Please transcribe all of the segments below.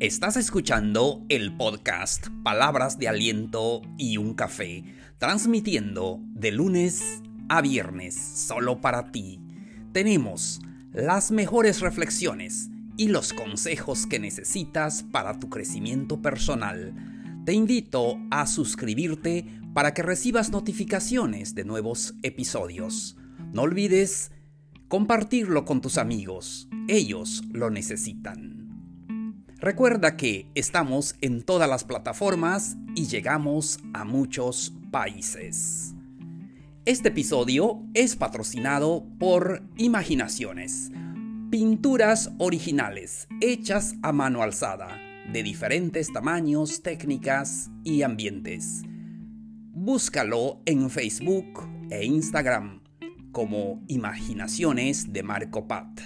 Estás escuchando el podcast Palabras de Aliento y un Café, transmitiendo de lunes a viernes solo para ti. Tenemos las mejores reflexiones y los consejos que necesitas para tu crecimiento personal. Te invito a suscribirte para que recibas notificaciones de nuevos episodios. No olvides compartirlo con tus amigos, ellos lo necesitan. Recuerda que estamos en todas las plataformas y llegamos a muchos países. Este episodio es patrocinado por Imaginaciones, pinturas originales hechas a mano alzada, de diferentes tamaños, técnicas y ambientes. Búscalo en Facebook e Instagram como Imaginaciones de Marco Pat.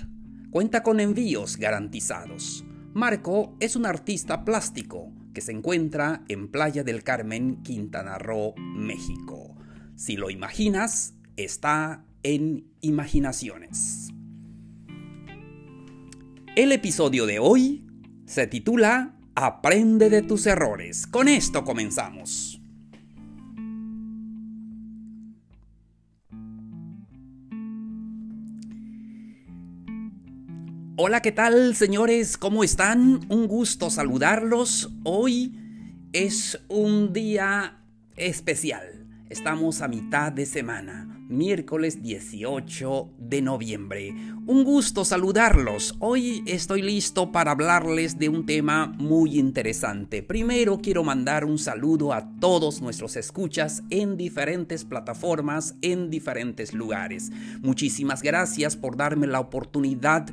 Cuenta con envíos garantizados. Marco es un artista plástico que se encuentra en Playa del Carmen, Quintana Roo, México. Si lo imaginas, está en Imaginaciones. El episodio de hoy se titula Aprende de tus errores. Con esto comenzamos. Hola, ¿qué tal señores? ¿Cómo están? Un gusto saludarlos. Hoy es un día especial. Estamos a mitad de semana miércoles 18 de noviembre. Un gusto saludarlos. Hoy estoy listo para hablarles de un tema muy interesante. Primero quiero mandar un saludo a todos nuestros escuchas en diferentes plataformas, en diferentes lugares. Muchísimas gracias por darme la oportunidad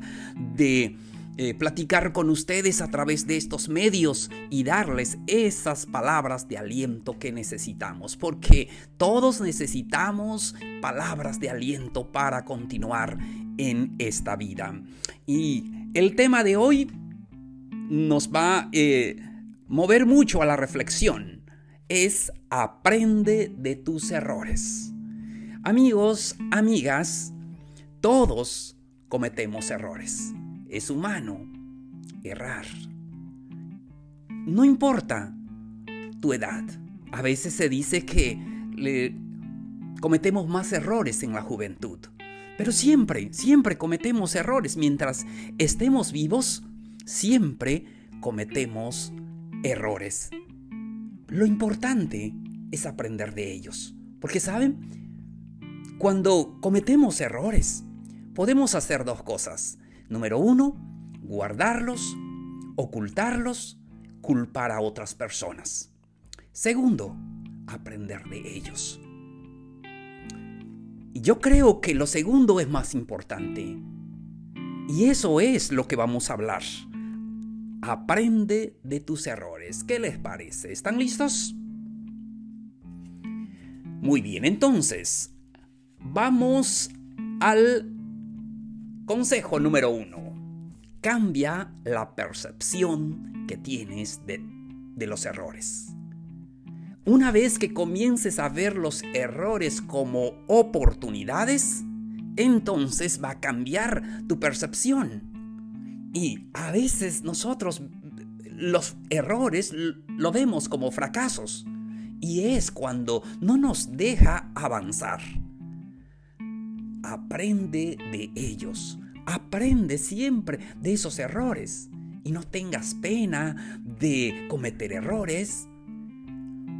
de eh, platicar con ustedes a través de estos medios y darles esas palabras de aliento que necesitamos, porque todos necesitamos palabras de aliento para continuar en esta vida. Y el tema de hoy nos va a eh, mover mucho a la reflexión. Es aprende de tus errores. Amigos, amigas, todos cometemos errores es humano errar. No importa tu edad. A veces se dice que cometemos más errores en la juventud. Pero siempre, siempre cometemos errores. Mientras estemos vivos, siempre cometemos errores. Lo importante es aprender de ellos. Porque, ¿saben? Cuando cometemos errores, podemos hacer dos cosas. Número uno, guardarlos, ocultarlos, culpar a otras personas. Segundo, aprender de ellos. Yo creo que lo segundo es más importante. Y eso es lo que vamos a hablar. Aprende de tus errores. ¿Qué les parece? ¿Están listos? Muy bien, entonces, vamos al Consejo número uno. Cambia la percepción que tienes de, los errores. Una vez que comiences a ver los errores como oportunidades, entonces va a cambiar tu percepción. Y a veces nosotros los errores lo vemos como fracasos. Y es cuando no nos deja avanzar aprende de ellos. Aprende siempre de esos errores y no tengas pena de cometer errores.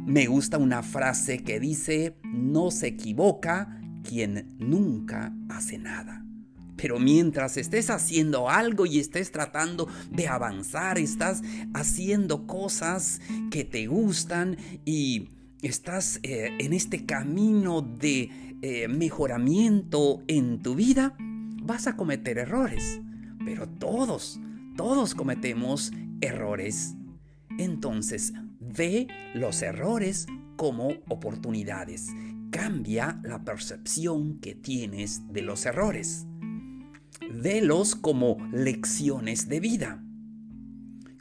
Me gusta una frase que dice, no se equivoca quien nunca hace nada. Pero mientras estés haciendo algo y estés tratando de avanzar, estás haciendo cosas que te gustan y estás eh, en este camino de eh, mejoramiento en tu vida, vas a cometer errores. Pero todos, todos cometemos errores. Entonces, ve los errores como oportunidades. Cambia la percepción que tienes de los errores. Velos como lecciones de vida.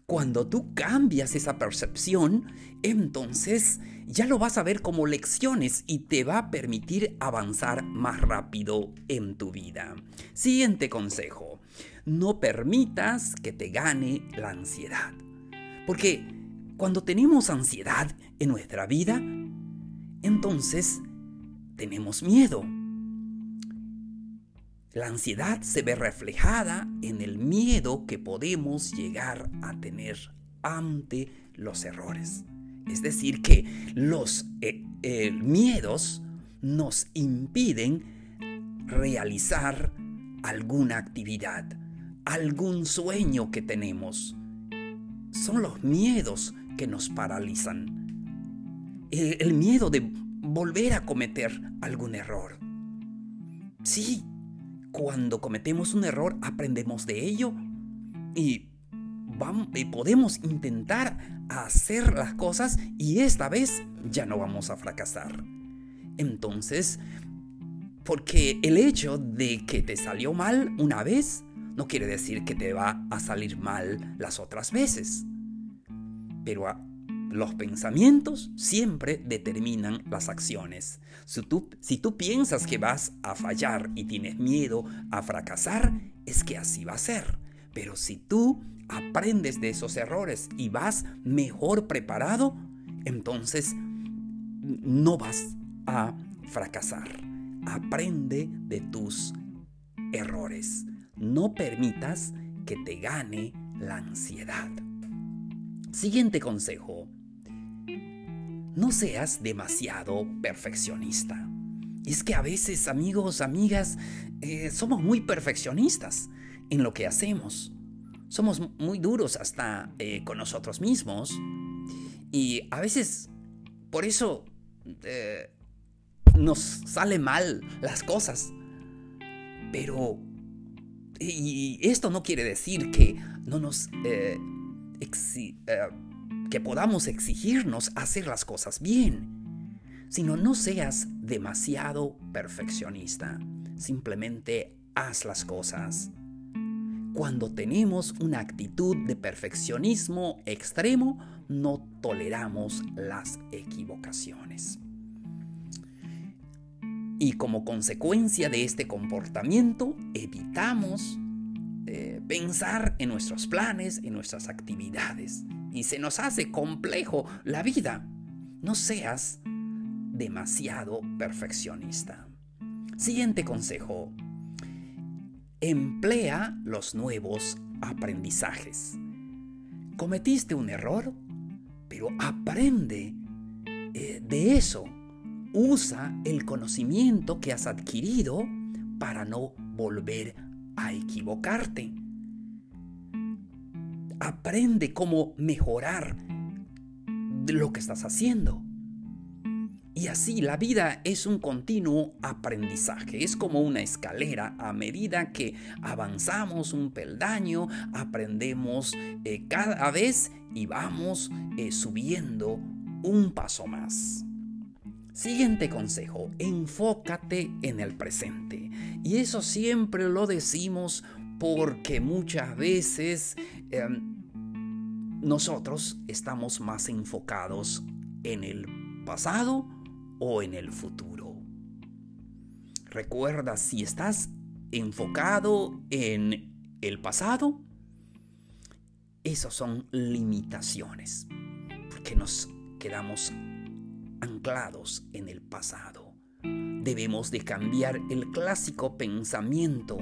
Cuando tú cambias esa percepción, entonces ya lo vas a ver como lecciones y te va a permitir avanzar más rápido en tu vida. Siguiente consejo, no permitas que te gane la ansiedad. Porque cuando tenemos ansiedad en nuestra vida, entonces tenemos miedo. La ansiedad se ve reflejada en el miedo que podemos llegar a tener ante los errores. Es decir, que los eh, eh, miedos nos impiden realizar alguna actividad, algún sueño que tenemos. Son los miedos que nos paralizan. el miedo de volver a cometer algún error. Sí, cuando cometemos un error aprendemos de ello y, vamos, podemos intentar hacer las cosas y esta vez ya no vamos a fracasar. Entonces, porque el hecho de que te salió mal una vez no quiere decir que te va a salir mal las otras veces. Pero los pensamientos siempre determinan las acciones. Si tú, si tú, piensas que vas a fallar y tienes miedo a fracasar, es que así va a ser. Pero si tú aprendes de esos errores y vas mejor preparado, entonces no vas a fracasar. Aprende de tus errores. No permitas que te gane la ansiedad. Siguiente consejo no seas demasiado perfeccionista. Es que a veces, amigos, amigas, eh, somos muy perfeccionistas en lo que hacemos. Somos muy duros hasta eh, con nosotros mismos. Y a veces, por eso, eh, nos sale mal las cosas. Pero, esto no quiere decir que no nos que podamos exigirnos hacer las cosas bien, sino no seas demasiado perfeccionista. Simplemente haz las cosas. Cuando tenemos una actitud de perfeccionismo extremo, no toleramos las equivocaciones. Y como consecuencia de este comportamiento, evitamos eh, pensar en nuestros planes, en nuestras actividades y se nos hace complejo la vida. No seas demasiado perfeccionista. Siguiente consejo. Emplea los nuevos aprendizajes. Cometiste un error, pero aprende eh, de eso. Usa el conocimiento que has adquirido para no volver a equivocarte aprende cómo mejorar lo que estás haciendo. Y así la vida es un continuo aprendizaje, es como una escalera. A medida que avanzamos un peldaño, aprendemos eh, cada vez y vamos eh, subiendo un paso más. Siguiente consejo, enfócate en el presente. Y eso siempre lo decimos porque muchas veces em, nosotros estamos más enfocados en el pasado o en el futuro. Recuerda, si estás enfocado en el pasado, esas son limitaciones, porque nos quedamos anclados en el pasado. Debemos de cambiar el clásico pensamiento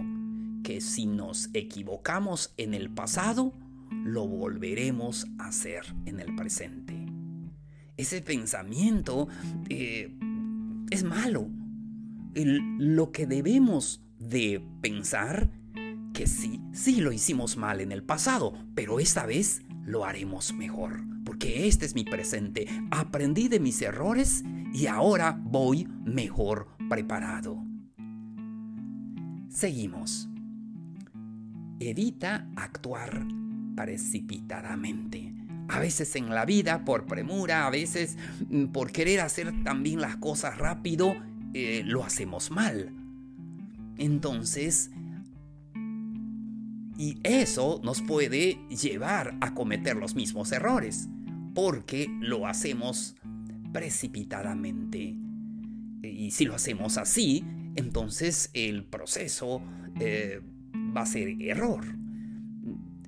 que si nos equivocamos en el pasado, lo volveremos a hacer en el presente. Ese pensamiento eh, es malo. lo que debemos de pensar que sí, sí lo hicimos mal en el pasado, pero esta vez lo haremos mejor, porque este es mi presente. Aprendí de mis errores y ahora voy mejor preparado. Seguimos. Evita actuar precipitadamente. A veces en la vida por premura, a veces mm, por querer hacer también las cosas rápido, eh, lo hacemos mal. Entonces, y eso nos puede llevar a cometer los mismos errores, porque lo hacemos precipitadamente. Y si lo hacemos así, entonces el proceso eh, va a ser error.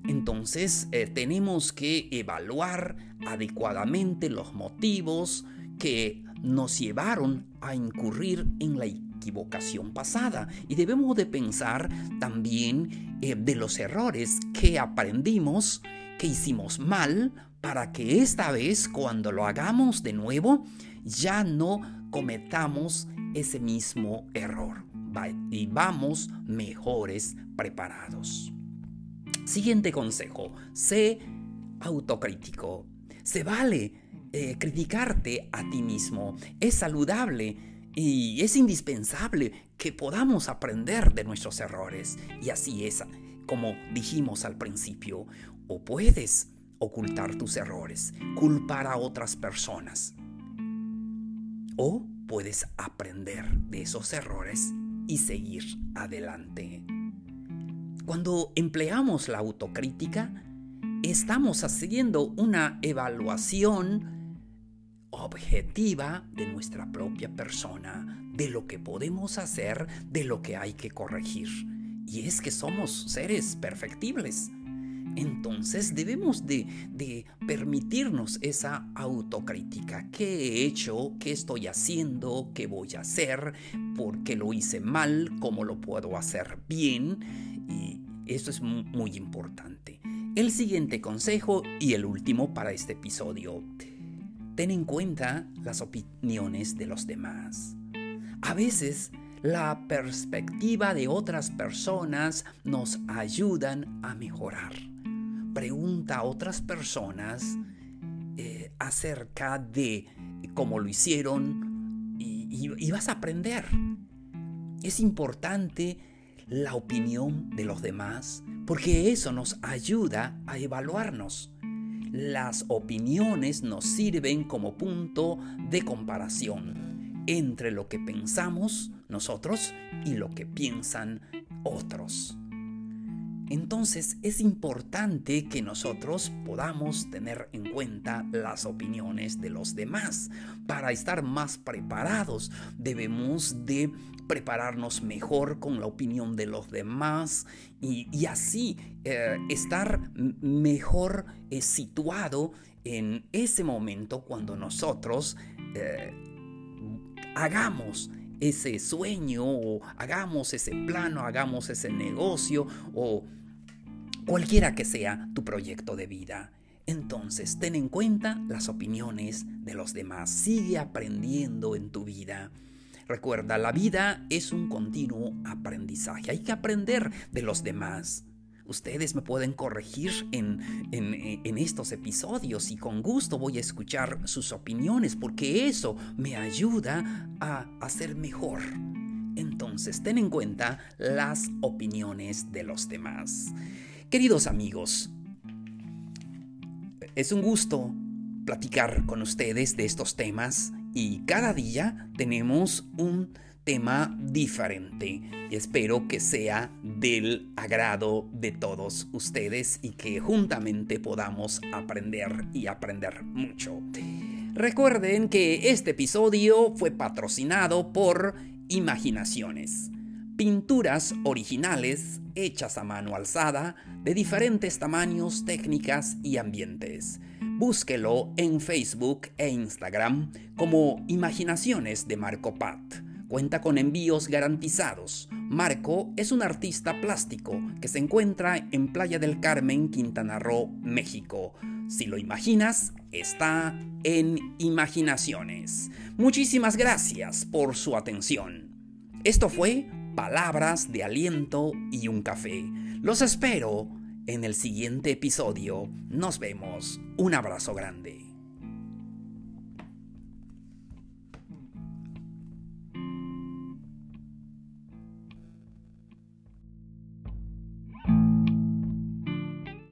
Entonces eh, tenemos que evaluar adecuadamente los motivos que nos llevaron a incurrir en la equivocación pasada. Y debemos de pensar también eh, de los errores que aprendimos, que hicimos mal, para que esta vez cuando lo hagamos de nuevo ya no cometamos ese mismo error. Y vamos mejores preparados. Siguiente consejo, sé autocrítico. Se vale eh, criticarte a ti mismo. Es saludable y es indispensable que podamos aprender de nuestros errores. Y así es, como dijimos al principio, o puedes ocultar tus errores, culpar a otras personas, o puedes aprender de esos errores y seguir adelante. Cuando empleamos la autocrítica, estamos haciendo una evaluación objetiva de nuestra propia persona, de lo que podemos hacer, de lo que hay que corregir. Y es que somos seres perfectibles. Entonces debemos de, permitirnos esa autocrítica. ¿Qué he hecho? ¿Qué estoy haciendo? ¿Qué voy a hacer? ¿Por qué lo hice mal? ¿Cómo lo puedo hacer bien? Y esto es muy importante. El siguiente consejo y el último para este episodio. Ten en cuenta las opiniones de los demás. A veces la perspectiva de otras personas nos ayudan a mejorar. Pregunta a otras personas eh, acerca de cómo lo hicieron y vas a aprender. Es importante la opinión de los demás, porque eso nos ayuda a evaluarnos. Las opiniones nos sirven como punto de comparación entre lo que pensamos nosotros y lo que piensan otros. Entonces es importante que nosotros podamos tener en cuenta las opiniones de los demás. Para estar más preparados debemos de prepararnos mejor con la opinión de los demás y, así eh, estar mejor eh, situado en ese momento cuando nosotros eh, hagamos ese sueño o hagamos ese plano, hagamos ese negocio o cualquiera que sea tu proyecto de vida. Entonces, ten en cuenta las opiniones de los demás. Sigue aprendiendo en tu vida. Recuerda, la vida es un continuo aprendizaje. Hay que aprender de los demás. Ustedes me pueden corregir en, en, estos episodios y con gusto voy a escuchar sus opiniones porque eso me ayuda a hacer mejor. Entonces, ten en cuenta las opiniones de los demás. Queridos amigos, es un gusto platicar con ustedes de estos temas y cada día tenemos un tema diferente espero que sea del agrado de todos ustedes y que juntamente podamos aprender y aprender mucho. Recuerden que este episodio fue patrocinado por Imaginaciones, pinturas originales hechas a mano alzada de diferentes tamaños, técnicas y ambientes. Búsquelo en Facebook e Instagram como Imaginaciones de Marco Pat. Cuenta con envíos garantizados. Marco es un artista plástico que se encuentra en Playa del Carmen, Quintana Roo, México. Si lo imaginas, está en Imaginaciones. Muchísimas gracias por su atención. Esto fue Palabras de Aliento y un Café. Los espero en el siguiente episodio. Nos vemos. Un abrazo grande.